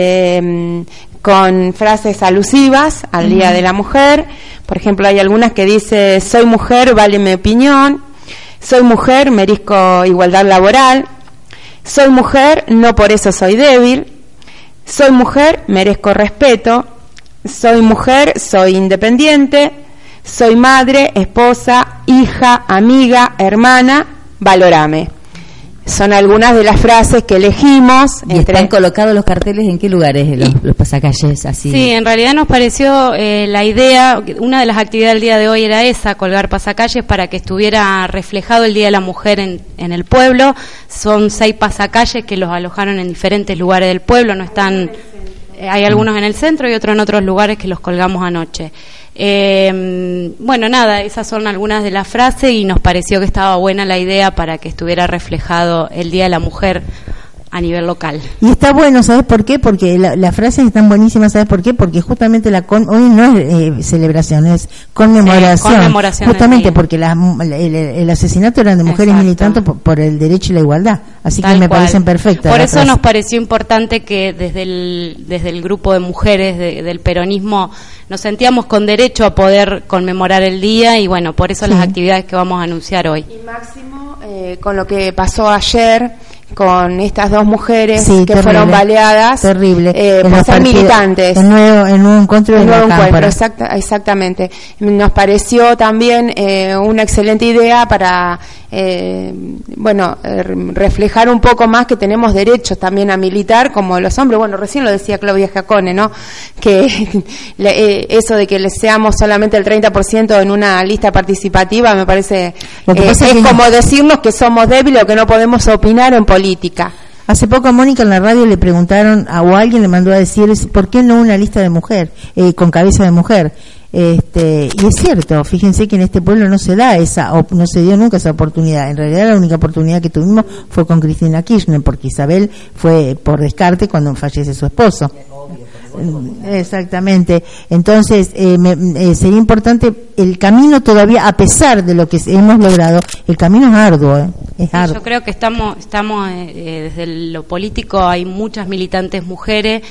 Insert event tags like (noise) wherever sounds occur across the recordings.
eh, con frases alusivas al Día de la Mujer. Por ejemplo, hay algunas que dice, soy mujer, vale mi opinión. Soy mujer, merezco igualdad laboral. Soy mujer, no por eso soy débil. Soy mujer, merezco respeto. Soy mujer, soy independiente. Soy madre, esposa, hija, amiga, hermana, valorame. Son algunas de las frases que elegimos. ¿Y están colocados los carteles en qué lugares, los, los pasacalles así? Sí, en realidad nos pareció eh, la idea, una de las actividades del día de hoy era esa, colgar pasacalles para que estuviera reflejado el Día de la Mujer en, en el pueblo. Son seis pasacalles que los alojaron en diferentes lugares del pueblo, no están... eh, Hay algunos en el centro y otros en otros lugares que los colgamos anoche. Eh, bueno, nada, esas son algunas de las frases y nos pareció que estaba buena la idea para que estuviera reflejado el Día de la Mujer a nivel local. Y está bueno, ¿sabes por qué? Porque la- las frases están buenísimas, ¿sabes por qué? Porque justamente la con, hoy no es eh, celebración, es conmemoración. Sí, conmemoración justamente porque las mu- el, el- asesinato eran de mujeres Exacto. militando por, por el derecho y la igualdad. Así que me cual. parecen perfectas. Por eso nos pareció importante que desde el, desde el grupo de mujeres de- del peronismo nos sentíamos con derecho a poder conmemorar el día y bueno, por eso las actividades que vamos a anunciar hoy. Y Máximo, eh, con lo que pasó ayer con estas dos mujeres Sí, que terrible, fueron baleadas terrible. eh, por ser militantes. En, nuevo, encuentro la nuevo encuentro, exacta- exactamente. Nos pareció también eh, una excelente idea para, eh, bueno, eh, reflejar un poco más que tenemos derechos también a militar como los hombres. Bueno, recién lo decía Claudia Jacone, ¿no? Que (laughs) le- eh, eso de que le seamos solamente el 30% en una lista participativa me parece eh, es es como decirnos que somos débiles o que no podemos opinar en política. Hace poco a Mónica en la radio le preguntaron, a, o alguien le mandó a decir, ¿por qué no una lista de mujer, eh, con cabeza de mujer? Este, y es cierto, fíjense que en este pueblo no se da esa, op- no se dio nunca esa oportunidad. En realidad la única oportunidad que tuvimos fue con Cristina Kirchner, porque Isabel fue por descarte cuando fallece su esposo. Exactamente. Entonces, eh, me- eh, sería importante el camino todavía, a pesar de lo que hemos logrado, el camino es arduo, ¿eh? es Sí, arduo. yo creo que estamos, estamos eh, eh, desde lo político, hay muchas militantes mujeres,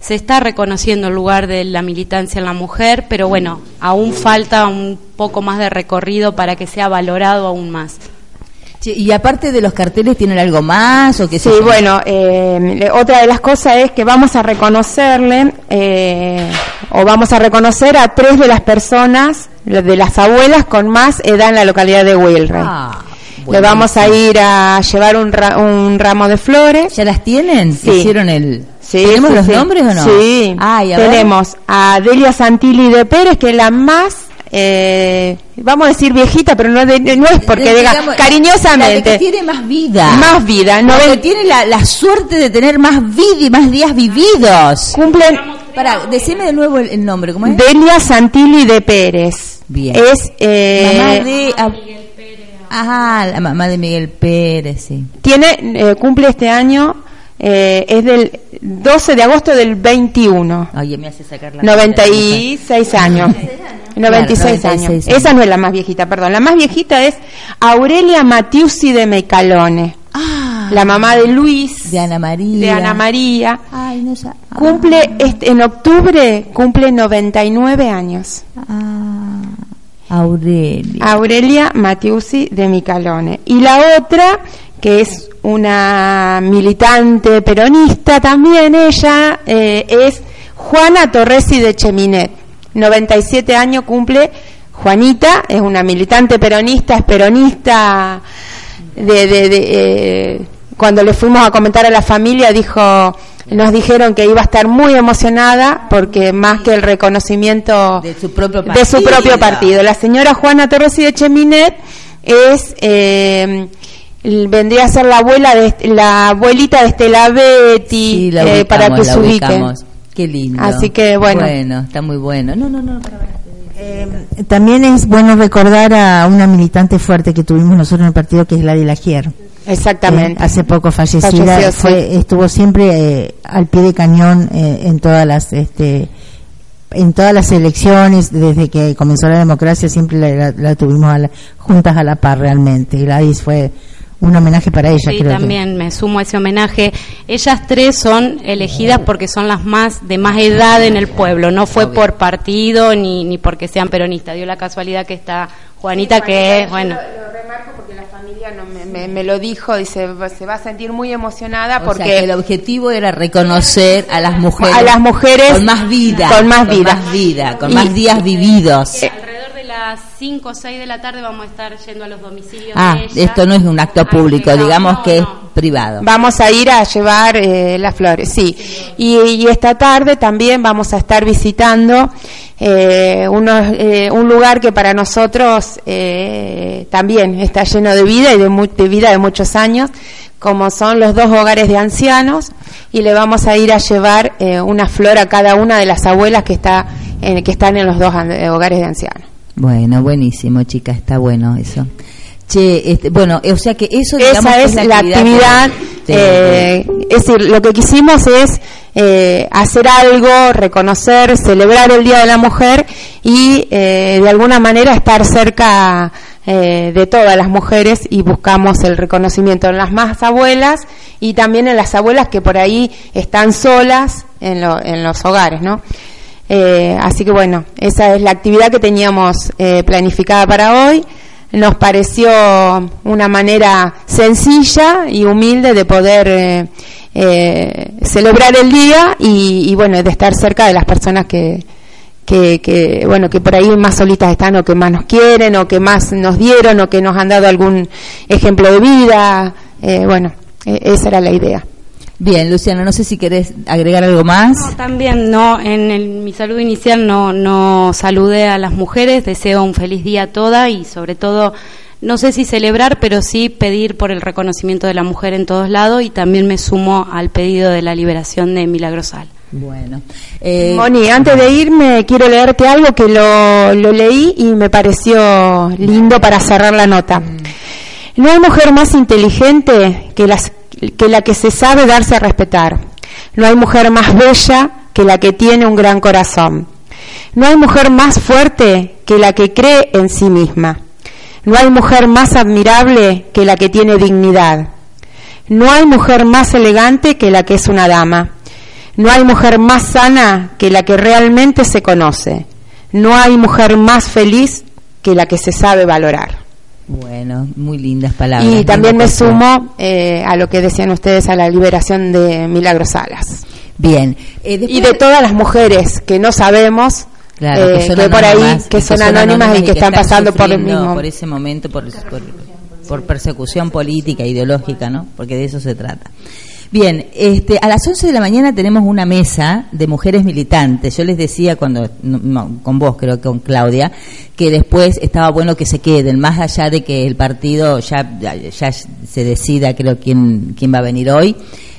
se está reconociendo el lugar de la militancia en la mujer, pero bueno, aún falta un poco más de recorrido para que sea valorado aún más. Che, y aparte de los carteles, ¿tienen algo más? o qué sé Sí, yo? bueno, eh, otra de las cosas es que vamos a reconocerle eh, o vamos a reconocer a tres de las personas, de las abuelas con más edad en la localidad de Wilray. Ah, Le vamos a ir a llevar un, ra- un ramo de flores. ¿Ya las tienen? Sí. ¿Hicieron el...? Sí, ¿Tenemos sí, los sí. nombres o no? Sí, Ay, a ver. tenemos a Delia Santilli de Pérez, que es la más, eh, vamos a decir viejita, pero no, de- no es porque diga cariñosamente. La que tiene más vida. Más vida, La que tiene la, la suerte de tener más vida y más días vividos. Cumplen Para, decime de nuevo el, el nombre, ¿cómo es? Delia Santilli de Pérez. Bien. Es, eh, mamá de... ah, Ajá, la mamá de Miguel Pérez, sí. tiene, eh, cumple este año, eh, es del 12 de agosto del 21. Oye, me hace sacar la... 96 años. (laughs) 96 Claro, años. 96 Esa no es la más viejita, perdón. La más viejita es Aurelia Matiusi de Mecalone. Ah, La mamá de Luis, de Ana María. de Ana María. Ay, no sa- ah, Cumple, este, en octubre, cumple 99 años. Ah, Aurelia. Aurelia Matiusi de Micalone. Y la otra, que es una militante peronista también, ella eh, es Juana Torresi de Cheminet. 97 años cumple Juanita, es una militante peronista, es peronista de... de- de, eh, cuando le fuimos a comentar a la familia, dijo, nos dijeron que iba a estar muy emocionada porque más que el reconocimiento De su propio de su partido. propio partido. La señora Juana Torres y de Cheminet es eh, vendría a ser la abuela de la abuelita de Estela Betty Sí, la eh, para que ubicamos, se ubicamos. Qué lindo. Así que, bueno. Bueno, está muy bueno. No, no, no. para, para. Eh, también es bueno recordar a una militante fuerte que tuvimos nosotros en el partido, que es la de la Gier. Exactamente. Eh, hace poco fallecida, Falleció, sí. fue, estuvo siempre eh, al pie de cañón eh, en todas las este en todas las elecciones desde que comenzó la democracia siempre la, la- la tuvimos a la- juntas a la par realmente Gladys fue un homenaje para ella. Sí, también me sumo a ese homenaje. Ellas tres son elegidas porque son las más de más edad en el pueblo. No fue por partido ni, ni porque sean peronistas. Dio la casualidad que está Juanita, que es, bueno. Lo, remarco porque la familia no me, lo dijo, dice, se va a sentir muy emocionada porque. el objetivo era reconocer a las mujeres. A las mujeres. Con más vida. Con más vida. Con más, vida, con más días vividos. Eh, las 5 o 6 de la tarde vamos a estar yendo a los domicilios ah, esto no es un acto público, digamos que es privado. Vamos a ir a llevar eh, las flores, sí. Y, esta tarde también vamos a estar visitando eh, eh, un lugar que para nosotros también está lleno de vida y de, de vida de muchos años, como son los dos hogares de ancianos, y le vamos a ir a llevar una flor a cada una de las abuelas que, está, que están en los dos hogares de ancianos. Bueno, buenísimo, chica, está bueno eso. Che, este, bueno, o sea que eso Esa es, la actividad, eh, es decir, lo que quisimos es eh, hacer algo, reconocer, celebrar el Día de la Mujer y eh, de alguna manera estar cerca de todas las mujeres y buscamos el reconocimiento en las más abuelas y también en las abuelas que por ahí están solas en, en los hogares, ¿no? Eh, así que bueno, esa es la actividad que teníamos eh, planificada para hoy. Nos pareció una manera sencilla y humilde de poder eh, celebrar el día y, bueno, de estar cerca de las personas que, que, bueno, que por ahí más solitas están o que más nos quieren o que más nos dieron o que nos han dado algún ejemplo de vida. bueno, e, esa era la idea. Bien, Luciana, no sé si querés agregar algo más. No, también no, en mi saludo inicial no, no saludé a las mujeres, deseo un feliz día a todas y sobre todo, no sé si celebrar, pero sí pedir por el reconocimiento de la mujer en todos lados y también me sumo al pedido de la liberación de Milagrosal. Bueno. Eh, Moni, antes de irme quiero leerte algo que lo, lo leí y me pareció lindo para cerrar la nota. Mm. No hay mujer más inteligente que las que la que se sabe darse a respetar. No hay mujer más bella que la que tiene un gran corazón. No hay mujer más fuerte que la que cree en sí misma. No hay mujer más admirable que la que tiene dignidad. No hay mujer más elegante que la que es una dama. No hay mujer más sana que la que realmente se conoce. No hay mujer más feliz que la que se sabe valorar. Bueno, muy lindas palabras. Y también me sumo eh, a lo que decían ustedes, a la liberación de Milagros Salas. Bien. Eh, y de todas las mujeres que no sabemos, claro, que, por ahí, que, son, anónimas, y que, están, pasando por el mismo. Por ese momento, por, por, por persecución política, ideológica, ¿no? Porque de eso se trata. Bien, este, a las 11 de la mañana tenemos una mesa de mujeres militantes. Yo les decía cuando, con vos creo que con Claudia, que después estaba bueno que se queden, más allá de que el partido ya, ya se decida creo quién, quién va a venir hoy.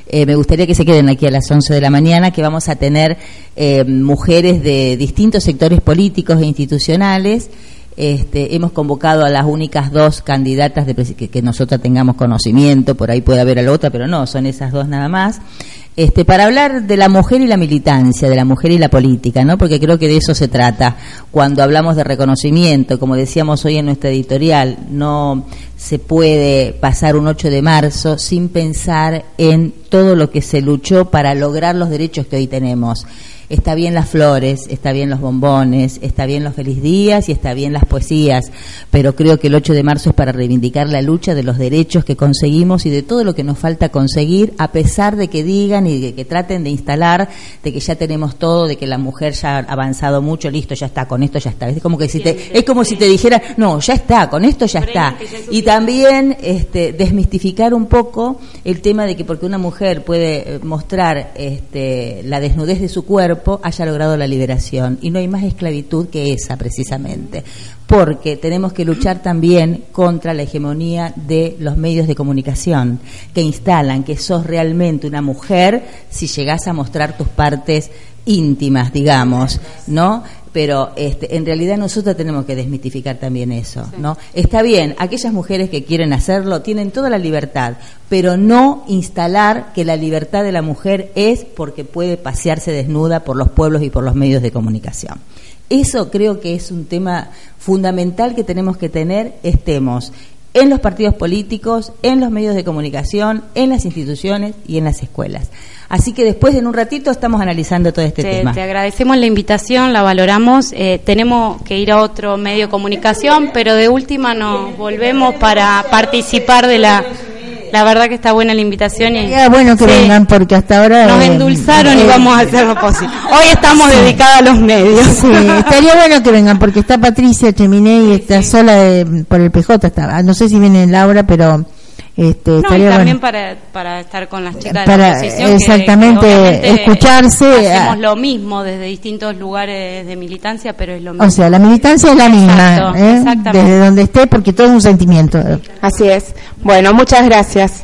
Eh, me gustaría que se queden aquí a las 11 de la mañana, que vamos a tener eh, mujeres de distintos sectores políticos e institucionales este, hemos convocado a las únicas dos candidatas de que, que, nosotras tengamos conocimiento, por ahí puede haber a la otra, pero no, son esas dos nada más, este, para hablar de la mujer y la militancia, de la mujer y la política, ¿no? Porque creo que de eso se trata. Cuando hablamos de reconocimiento, como decíamos hoy en nuestra editorial, no se puede pasar un 8 de marzo sin pensar en todo lo que se luchó para lograr los derechos que hoy tenemos está bien las flores, está bien los bombones, está bien los feliz días y está bien las poesías, pero creo que el 8 de marzo es para reivindicar la lucha de los derechos que conseguimos y de todo lo que nos falta conseguir, a pesar de que digan y de que traten de instalar de que ya tenemos todo, de que la mujer ya ha avanzado mucho, listo, ya está, con esto ya está. Es como que si te, es como si te dijera, no, ya está, con esto ya está. Y también este, desmistificar un poco el tema de que porque una mujer puede eh, mostrar este, la desnudez de su cuerpo, haya logrado la liberación. Y no hay más esclavitud que esa, precisamente. Porque tenemos que luchar también contra la hegemonía de los medios de comunicación, que instalan que sos realmente una mujer si llegás a mostrar tus partes íntimas, digamos, ¿no? pero este, en realidad nosotros tenemos que desmitificar también eso, ¿no? Está bien, aquellas mujeres que quieren hacerlo tienen toda la libertad, pero no instalar que la libertad de la mujer es porque puede pasearse desnuda por los pueblos y por los medios de comunicación. Eso creo que es un tema fundamental que tenemos que tener, estemos en los partidos políticos, en los medios de comunicación, en las instituciones y en las escuelas. Así que después, en un ratito, estamos analizando todo este tema. Te agradecemos la invitación, la valoramos. Eh, tenemos que ir a otro medio de comunicación, pero de última nos volvemos para participar de la la verdad que está buena la invitación. Y, bueno que vengan porque hasta ahora... Nos eh, endulzaron y eh, vamos a hacer lo posible. Hoy estamos dedicados a los medios. Sí, estaría bueno que vengan porque está Patricia Cheminé y está sola por el PJ. Está, no sé si viene Laura, pero este, no, y también para, para estar con las chicas para, de la oposición, exactamente escucharse hacemos lo mismo desde distintos lugares de militancia pero es lo mismo. O sea la militancia es la misma ¿eh? desde donde esté porque todo es un sentimiento. Así es. Bueno muchas gracias